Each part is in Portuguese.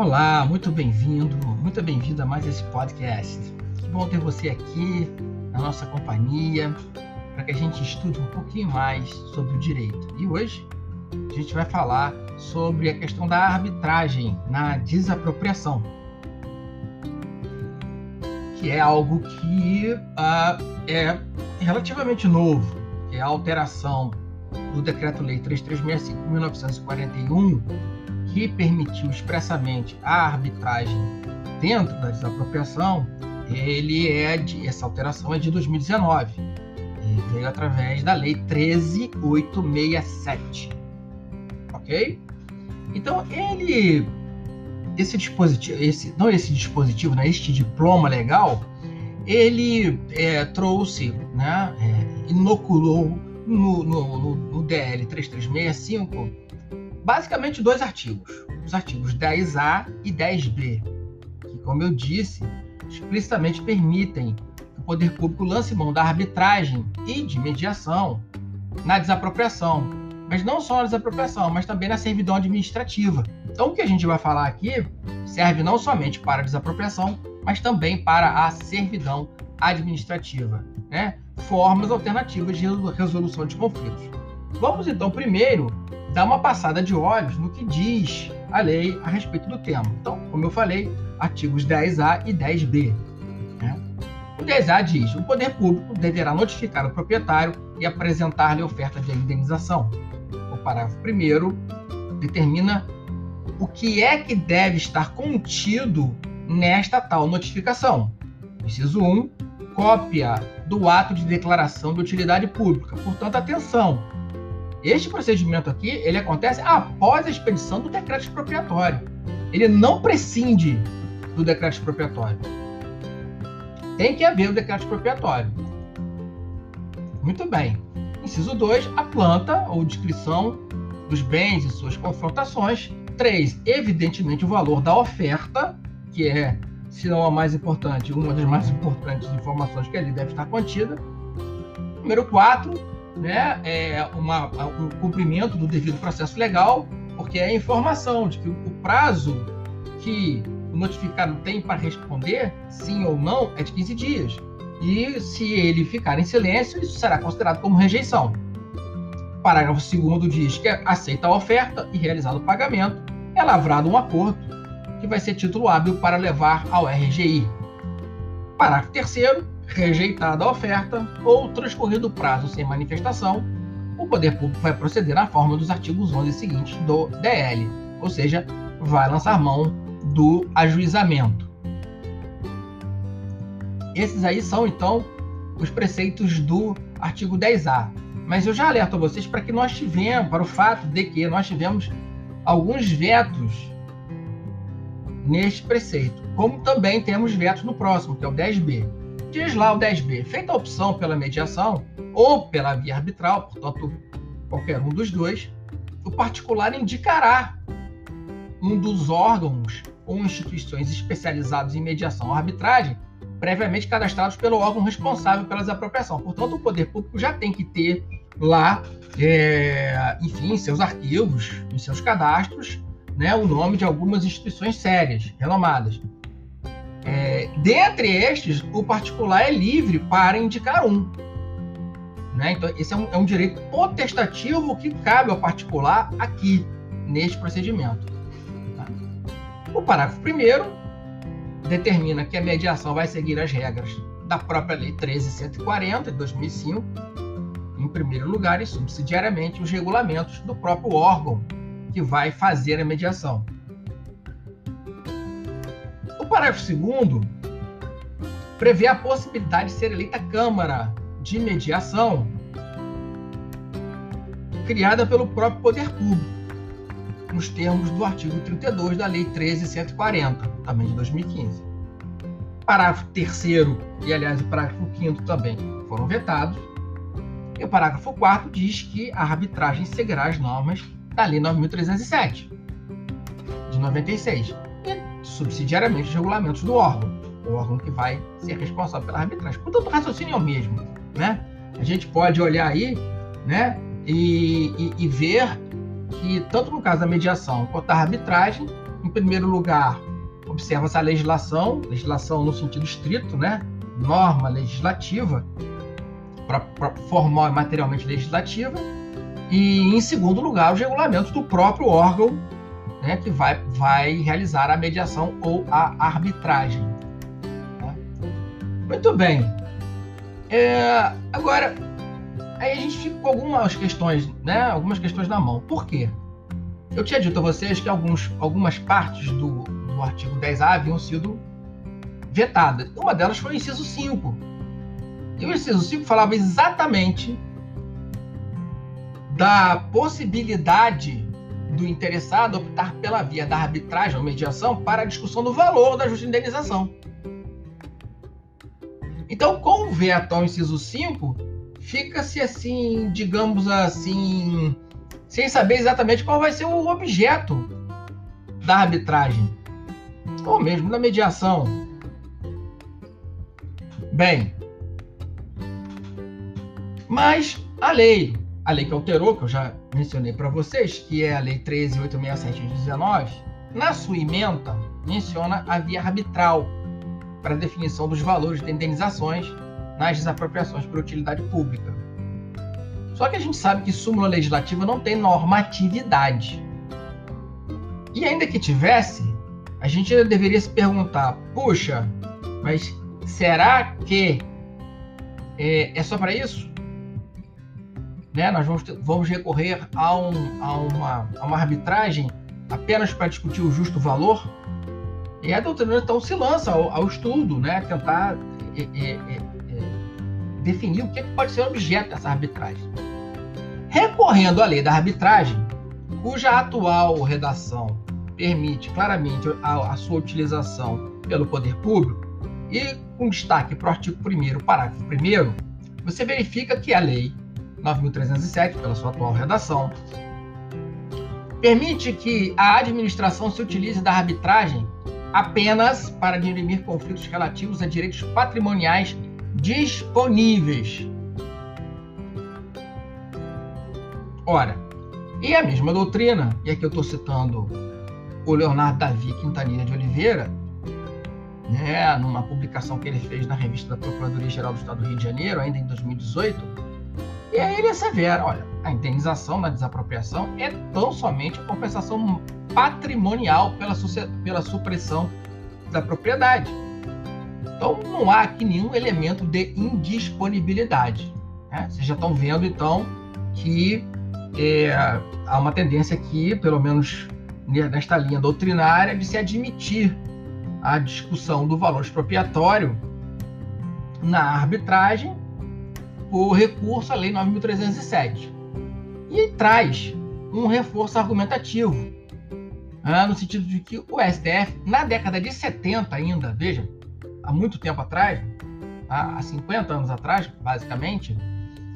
Olá, muito bem-vindo, muito bem-vinda a mais esse podcast. Que bom ter você aqui na nossa companhia para que a gente estude um pouquinho mais sobre o direito. E hoje a gente vai falar sobre a questão da arbitragem na desapropriação, que é algo que uh, é relativamente novo, que é a alteração do Decreto-Lei 3365 de 1941 que permitiu expressamente a arbitragem dentro da desapropriação, ele é de, essa alteração é de 2019. Ele veio através da Lei 13867. Ok? Então, ele. Esse dispositivo, esse, não esse dispositivo, né, este diploma legal, ele é, trouxe, né, é, inoculou no, no, no, no DL 3365 basicamente dois artigos, os artigos 10A e 10B, que, como eu disse, explicitamente permitem que o poder público lance mão da arbitragem e de mediação na desapropriação, mas não só na desapropriação, mas também na servidão administrativa. Então, o que a gente vai falar aqui serve não somente para a desapropriação, mas também para a servidão administrativa, né? formas alternativas de resolução de conflitos. Vamos então primeiro dar uma passada de olhos no que diz a lei a respeito do tema. Então, como eu falei, artigos 10A e 10B. Né? O 10A diz: o poder público deverá notificar o proprietário e apresentar-lhe oferta de indenização. O parágrafo 1 determina o que é que deve estar contido nesta tal notificação. Inciso 1, cópia do ato de declaração de utilidade pública. Portanto, atenção, este procedimento aqui, ele acontece após a expedição do decreto expropriatório. Ele não prescinde do decreto expropriatório. Tem que haver o decreto expropriatório. Muito bem. Inciso 2, a planta ou descrição dos bens e suas confrontações. 3, evidentemente o valor da oferta, que é, se não a mais importante, uma das mais importantes informações que ali deve estar contida. Número 4, né, é uma, um cumprimento do devido processo legal, porque é a informação de que o prazo que o notificado tem para responder, sim ou não, é de 15 dias. E se ele ficar em silêncio, isso será considerado como rejeição. Parágrafo 2 diz que aceita a oferta e realizado o pagamento, é lavrado um acordo que vai ser título hábil para levar ao RGI. Parágrafo 3 rejeitada a oferta ou transcorrido o prazo sem manifestação, o poder público vai proceder na forma dos artigos 11 seguintes do DL, ou seja, vai lançar mão do ajuizamento. Esses aí são então os preceitos do artigo 10A. Mas eu já alerto a vocês para que nós tivemos, para o fato de que nós tivemos alguns vetos neste preceito, como também temos vetos no próximo, que é o 10B. Diz lá o 10b, feita a opção pela mediação ou pela via arbitral, portanto, qualquer um dos dois, o particular indicará um dos órgãos ou instituições especializados em mediação ou arbitragem previamente cadastrados pelo órgão responsável pela desapropriação. Portanto, o poder público já tem que ter lá, é, enfim, em seus arquivos, em seus cadastros, né, o nome de algumas instituições sérias, renomadas. É, dentre estes, o particular é livre para indicar um. Né? Então, esse é um, é um direito potestativo que cabe ao particular aqui, neste procedimento. Tá? O parágrafo 1 determina que a mediação vai seguir as regras da própria Lei 13.140 de 2005, em primeiro lugar, e subsidiariamente os regulamentos do próprio órgão que vai fazer a mediação parágrafo 2 prevê a possibilidade de ser eleita Câmara de Mediação criada pelo próprio Poder Público, nos termos do artigo 32 da Lei 13.140, também de 2015. Parágrafo 3 e, aliás, o parágrafo 5 também foram vetados. E o parágrafo 4 diz que a arbitragem seguirá as normas da Lei 9.307, de 96 subsidiariamente os regulamentos do órgão, o órgão que vai ser responsável pela arbitragem. Portanto, o raciocínio é o mesmo, né? A gente pode olhar aí, né, e, e, e ver que tanto no caso da mediação quanto da arbitragem, em primeiro lugar, observa-se a legislação, legislação no sentido estrito, né? norma legislativa, para formal e materialmente legislativa, e em segundo lugar, os regulamentos do próprio órgão né, que vai, vai realizar a mediação ou a arbitragem. Tá? Muito bem. É, agora, aí a gente fica com algumas questões, né, algumas questões na mão. Por quê? Eu tinha dito a vocês que alguns, algumas partes do, do artigo 10A haviam sido vetadas. Uma delas foi o inciso 5. E o inciso 5 falava exatamente da possibilidade do interessado optar pela via da arbitragem ou mediação para a discussão do valor da justa indenização. Então, com o veto ao inciso 5, fica-se assim, digamos assim, sem saber exatamente qual vai ser o objeto da arbitragem, ou mesmo da mediação. Bem, mas a lei, a lei que alterou, que eu já mencionei para vocês, que é a Lei 13.867 de 19, na sua emenda menciona a via arbitral para definição dos valores de indenizações nas desapropriações por utilidade pública. Só que a gente sabe que súmula legislativa não tem normatividade. E ainda que tivesse, a gente ainda deveria se perguntar: puxa, mas será que é, é só para isso? Né? Nós vamos, vamos recorrer a, um, a, uma, a uma arbitragem apenas para discutir o justo valor? E a doutrina então se lança ao, ao estudo, né? tentar é, é, é, é definir o que pode ser objeto dessa arbitragem. Recorrendo à lei da arbitragem, cuja atual redação permite claramente a, a sua utilização pelo poder público, e com destaque para o artigo 1, parágrafo 1, você verifica que a lei 9.307, pela sua atual redação, permite que a administração se utilize da arbitragem apenas para dirimir conflitos relativos a direitos patrimoniais disponíveis. Ora, e a mesma doutrina, e aqui eu estou citando o Leonardo Davi Quintanilha de Oliveira, né, numa publicação que ele fez na revista da Procuradoria-Geral do Estado do Rio de Janeiro, ainda em 2018, e aí ele assevera, olha, a indenização da desapropriação é tão somente compensação patrimonial pela, pela supressão da propriedade. Então não há aqui nenhum elemento de indisponibilidade. Né? Vocês já estão vendo então que é, há uma tendência aqui, pelo menos nesta linha doutrinária, de se admitir a discussão do valor expropriatório na arbitragem por recurso à Lei 9.307. E traz um reforço argumentativo, né, no sentido de que o STF, na década de 70 ainda, veja, há muito tempo atrás, há 50 anos atrás, basicamente,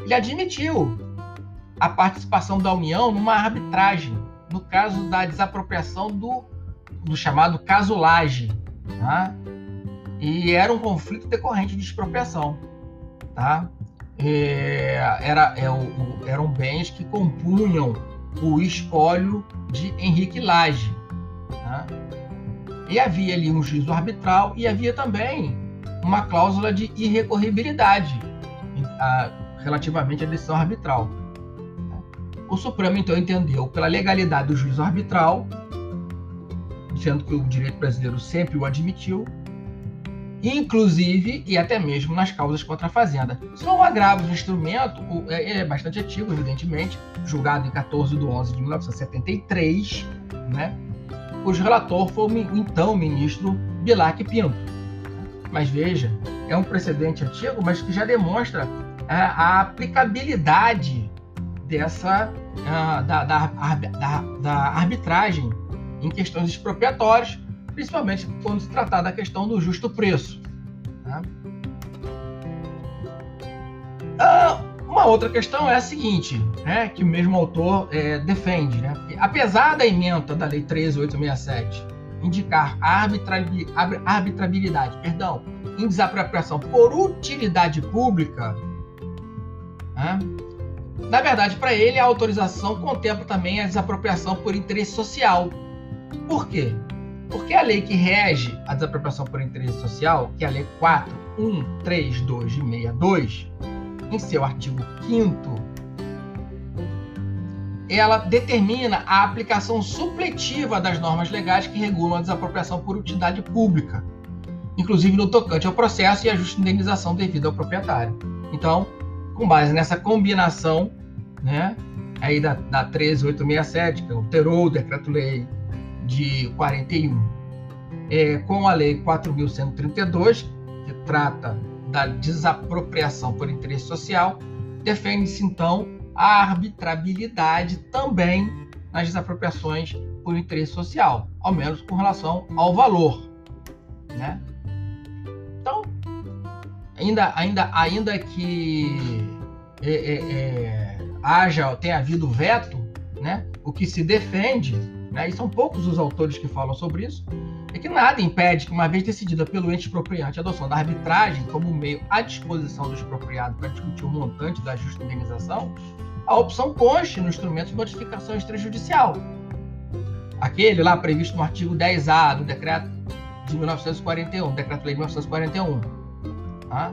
ele admitiu a participação da União numa arbitragem, no caso da desapropriação do, do chamado caso Laje. Tá? E era um conflito decorrente de expropriação. Tá? É, era, é, o, eram bens que compunham o espólio de Henrique Lage. Né? E havia ali um juízo arbitral e havia também uma cláusula de irrecorribilidade a, relativamente à decisão arbitral. O Supremo então entendeu pela legalidade do juízo arbitral, dizendo que o direito brasileiro sempre o admitiu, inclusive e até mesmo nas causas contra a Fazenda. Isso não agravo do instrumento, é, ele é bastante antigo, evidentemente, julgado em 14 de 11 de 1973, né? cujo relator foi o então ministro Bilac Pinto. Mas veja, é um precedente antigo, mas que já demonstra a, aplicabilidade dessa a, da, da, da, da arbitragem em questões expropriatórias, principalmente quando se tratar da questão do justo preço. Tá? Ah, uma outra questão é a seguinte, né, que o mesmo autor é, defende, né, apesar da emenda da Lei 13.867 indicar a arbitrabilidade, perdão, em desapropriação por utilidade pública, né, na verdade, para ele, a autorização contempla também a desapropriação por interesse social. Por quê? Porque a lei que rege a desapropriação por interesse social, que é a Lei 4132 de 62, em seu artigo 5 ela determina a aplicação supletiva das normas legais que regulam a desapropriação por utilidade pública, inclusive no tocante ao processo e a justa indenização devida ao proprietário. Então, com base nessa combinação, né, aí da, da 13867, que alterou o decreto-lei de 41, é, com a lei 4.132, que trata da desapropriação por interesse social, defende-se então a arbitrabilidade também nas desapropriações por interesse social, ao menos com relação ao valor, né? Então, ainda, ainda, ainda que é, é, é, haja, tenha havido veto, né? O que se defende, né? E são poucos os autores que falam sobre isso, é que nada impede que, uma vez decidida pelo ente expropriante a adoção da arbitragem como meio à disposição do expropriado para discutir o montante da justa indenização, a opção conste no instrumento de notificação extrajudicial. Aquele lá previsto no artigo 10A do decreto de 1941, decreto-lei de 1941. Tá?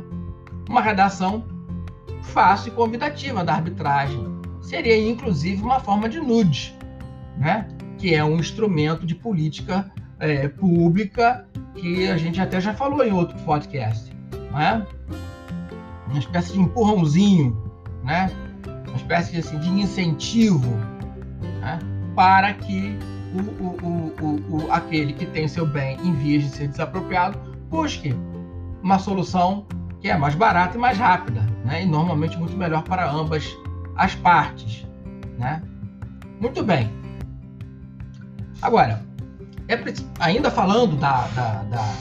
Uma redação fácil e convidativa da arbitragem. Seria, inclusive, uma forma de nude, né? Que é um instrumento de política é, pública que a gente até já falou em outro podcast. Né? Uma espécie de empurrãozinho né? uma espécie de, assim, de incentivo né? para que o, o, o, aquele que tem seu bem em vias de ser desapropriado busque uma solução que é mais barata e mais rápida, né? e normalmente muito melhor para ambas as partes. Né? Muito bem. Agora, é, ainda falando da, da, da,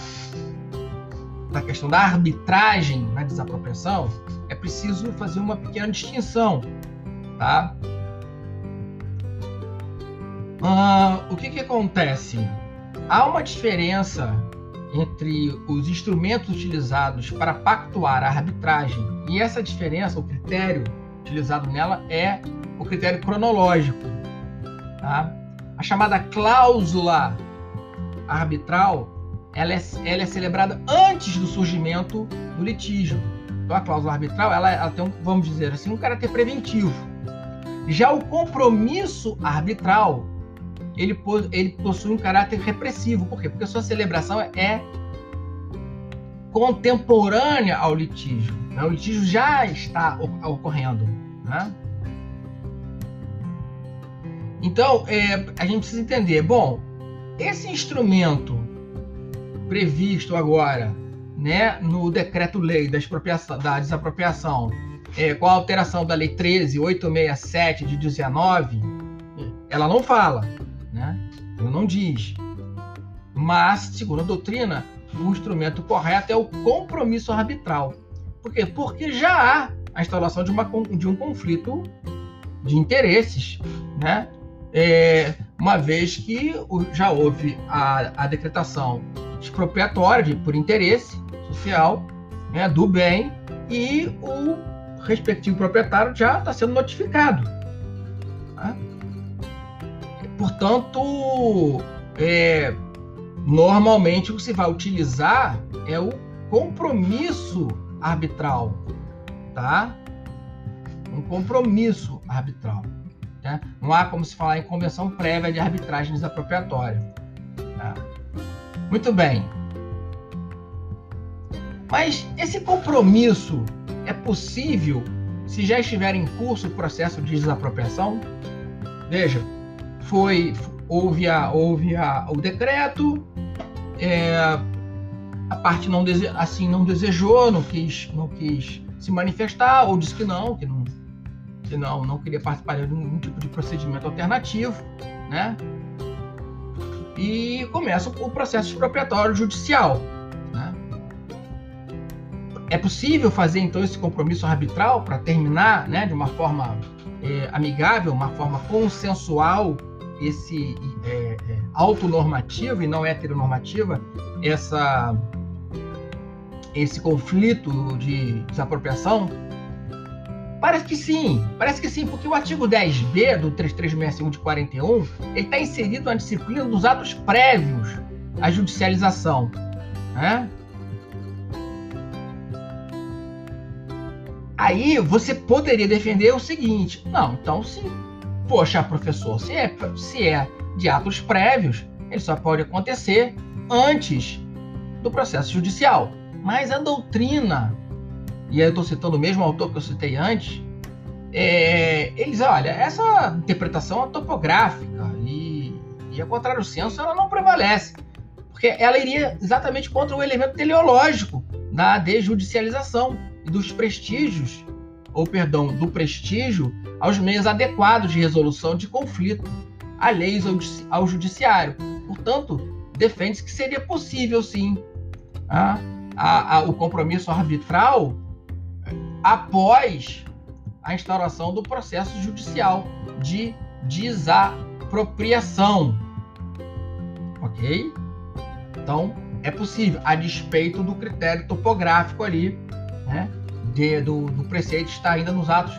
da questão da arbitragem na desapropriação, é preciso fazer uma pequena distinção tá? O que, que acontece? Há uma diferença entre os instrumentos utilizados para pactuar a arbitragem e essa diferença, o critério utilizado nela é o critério cronológico. Tá? A chamada cláusula arbitral ela é, ela é celebrada antes do surgimento do litígio. Então a cláusula arbitral ela, ela tem, um, vamos dizer assim, um caráter preventivo. Já o compromisso arbitral, ele, ele possui um caráter repressivo. Por quê? Porque sua celebração é contemporânea ao litígio. Né? O litígio já está ocorrendo. Né? Então, é, a gente precisa entender, bom, esse instrumento previsto agora né, no decreto-lei da, da desapropriação é, com a alteração da Lei 13.867 de 19, ela não fala, né? ela não diz. Mas, segundo a doutrina, o instrumento correto é o compromisso arbitral. Por quê? Porque já há a instalação de, uma, de um conflito de interesses, né? É, uma vez que já houve a, a decretação expropriatória por interesse social né, do bem e o respectivo proprietário já está sendo notificado. Tá? Portanto, é, normalmente o que se vai utilizar é o compromisso arbitral, tá? Um compromisso arbitral. Tá? Não há como se falar em convenção prévia de arbitragem desapropriatória. Tá? Muito bem. Mas esse compromisso é possível se já estiver em curso o processo de desapropriação? Veja, foi houve, a, houve a, o decreto, é, a parte não dese, assim não desejou, não quis, não quis se manifestar ou disse que não, que não, que não, não queria participar de nenhum tipo de procedimento alternativo, né? E começa o processo expropriatório judicial. É possível fazer então esse compromisso arbitral para terminar, né, de uma forma é, amigável, uma forma consensual, esse é, é, autonormativo e não heteronormativa, essa esse conflito de desapropriação? Parece que sim, parece que sim, porque o artigo 10b do 3361 de 41 ele está inserido na disciplina dos atos prévios a judicialização, né? Aí você poderia defender o seguinte: não, então sim, poxa, professor, se é, se é de atos prévios, ele só pode acontecer antes do processo judicial. Mas a doutrina, e aí eu estou citando o mesmo autor que eu citei antes, é, eles, olha, essa interpretação é topográfica e, e a contrário senso ela não prevalece, porque ela iria exatamente contra o elemento teleológico da desjudicialização e dos prestígios, ou perdão, do prestígio aos meios adequados de resolução de conflito, alheios ao judiciário. Portanto, defende-se que seria possível, sim, a, a, a, o compromisso arbitral após a instauração do processo judicial de desapropriação. Ok? Então, é possível, a despeito do critério topográfico ali, né, de, do, do preceito está ainda nos atos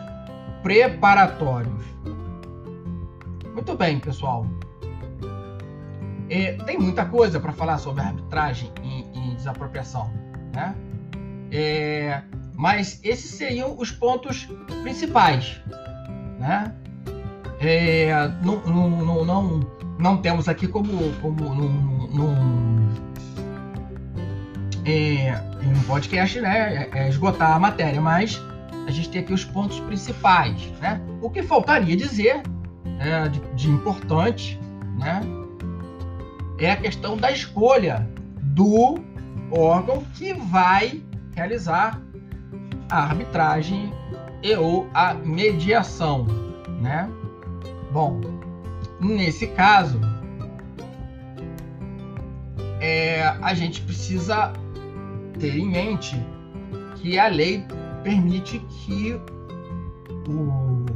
preparatórios. Muito bem, pessoal. É, tem muita coisa para falar sobre arbitragem e, e desapropriação, né? É, mas esses seriam os pontos principais, né? É, não, não, não, não, temos aqui como, como num, é, um podcast né, é, é esgotar a matéria, mas a gente tem aqui os pontos principais. Né? O que faltaria dizer é, de, de importante né, é a questão da escolha do órgão que vai realizar a arbitragem e ou a mediação, né? Bom, nesse caso, é, a gente precisa ter em mente que a lei permite que o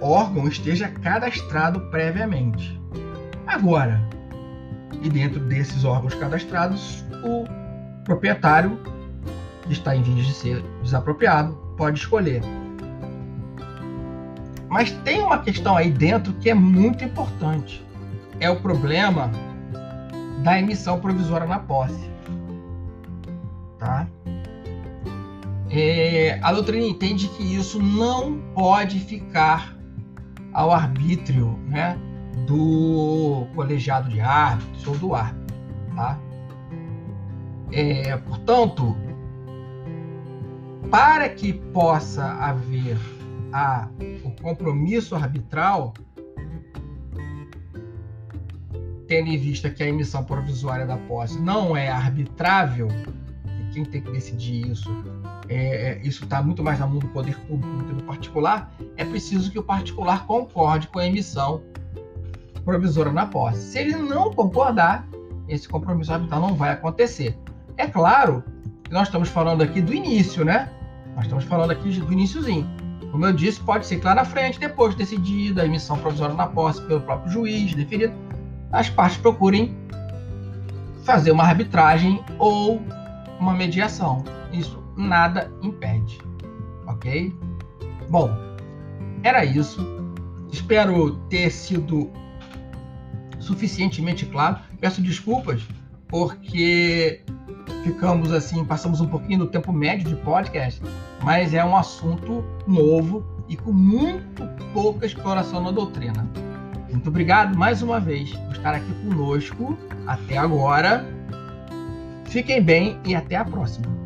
órgão esteja cadastrado previamente. Agora, e dentro desses órgãos cadastrados, o proprietário está em vias de ser desapropriado pode escolher. Mas tem uma questão aí dentro que é muito importante. É o problema da emissão provisória na posse. Tá? É, a doutrina entende que isso não pode ficar ao arbítrio né, do colegiado de árbitros ou do árbitro. Tá? É, portanto, para que possa haver a, o compromisso arbitral, tendo em vista que a emissão provisória da posse não é arbitrável, e quem tem que decidir isso, é, é isso está muito mais na mão do poder público do que do particular, é preciso que o particular concorde com a emissão provisória na posse. Se ele não concordar, esse compromisso arbitral não vai acontecer. É claro nós estamos falando aqui do início, né? Nós estamos falando aqui do iníciozinho. Como eu disse, pode ser que lá na frente, depois de decidida a emissão provisória na posse pelo próprio juiz deferido, as partes procurem fazer uma arbitragem ou uma mediação. Isso nada impede. Ok? Bom, era isso. Espero ter sido suficientemente claro. Peço desculpas porque ficamos assim, passamos um pouquinho do tempo médio de podcast, mas é um assunto novo e com muito pouca exploração na doutrina. Muito obrigado mais uma vez por estar aqui conosco até agora. Fiquem bem e até a próxima.